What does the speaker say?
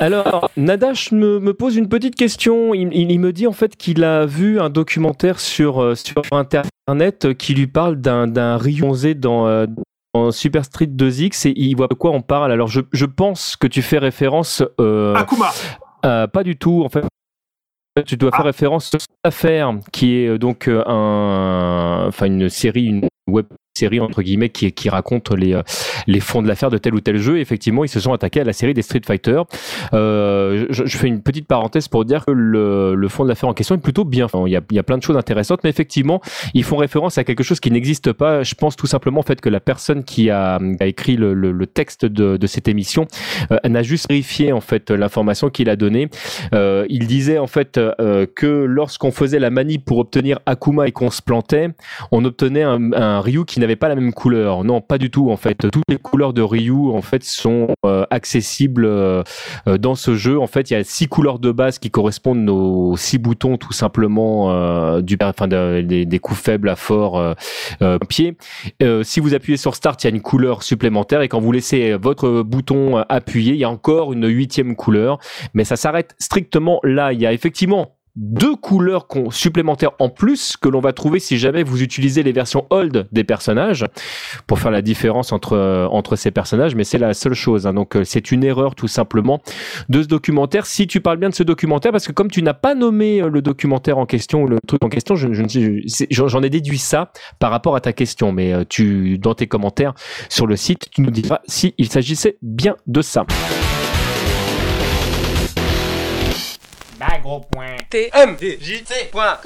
Alors, Nadash me, me pose une petite question. Il, il- il me dit en fait qu'il a vu un documentaire sur, euh, sur Internet qui lui parle d'un d'un Ryu 11 dans, euh, dans Super Street 2X et il voit de quoi on parle. Alors, je, je pense que tu fais référence... euh, Akuma. pas du tout, en fait. Tu dois faire Ah. référence à l'affaire, qui est euh, donc un, enfin une série, une web série entre guillemets qui, qui raconte les, euh, les fonds de l'affaire de tel ou tel jeu. Effectivement, ils se sont attaqués à la série des Street Fighter. Euh, je, je fais une petite parenthèse pour dire que le, le fond de l'affaire en question est plutôt bien. Il, y a, il y a plein de choses intéressantes, mais effectivement, ils font référence à quelque chose qui n'existe pas. Je pense tout simplement en fait que la personne qui a, a écrit le, le, le texte de, de cette émission euh, n'a juste vérifié en fait l'information qu'il a donnée. Euh, il disait en fait euh, que lorsqu'on faisait la manip pour obtenir Akuma et qu'on se plantait, on obtenait un, un Ryu qui n'avait pas la même couleur. Non, pas du tout en fait. Toutes les couleurs de Ryu en fait sont euh, accessibles euh, euh, dans ce jeu. En fait, il y a six couleurs de base qui correspondent aux six boutons tout simplement euh, du, enfin de- des, des coups faibles à fort pied. Si vous appuyez sur Start, il y a une couleur supplémentaire et quand vous laissez votre bouton appuyé, il y a encore une huitième couleur. Mais ça s'arrête strictement là. Il y a effectivement deux couleurs supplémentaires en plus que l'on va trouver si jamais vous utilisez les versions old des personnages pour faire la différence entre euh, entre ces personnages mais c'est la seule chose hein. donc euh, c'est une erreur tout simplement de ce documentaire si tu parles bien de ce documentaire parce que comme tu n'as pas nommé euh, le documentaire en question ou le truc en question j'en ai déduit ça par rapport à ta question mais tu dans tes commentaires sur le site tu nous diras si il s'agissait bien de ça Bah